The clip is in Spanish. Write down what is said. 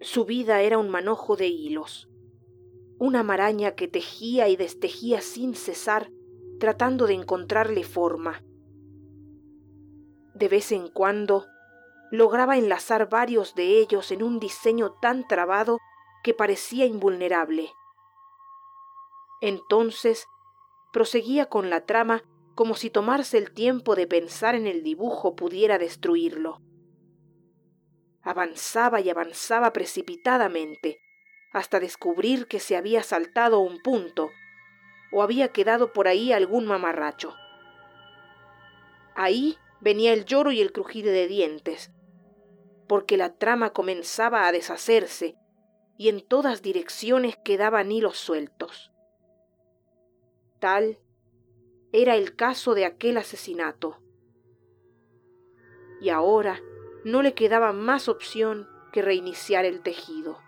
Su vida era un manojo de hilos, una maraña que tejía y destejía sin cesar, tratando de encontrarle forma. De vez en cuando lograba enlazar varios de ellos en un diseño tan trabado que parecía invulnerable. Entonces proseguía con la trama como si tomarse el tiempo de pensar en el dibujo pudiera destruirlo. Avanzaba y avanzaba precipitadamente, hasta descubrir que se había saltado un punto, o había quedado por ahí algún mamarracho. Ahí venía el lloro y el crujir de dientes, porque la trama comenzaba a deshacerse y en todas direcciones quedaban hilos sueltos. Tal era el caso de aquel asesinato. Y ahora no le quedaba más opción que reiniciar el tejido.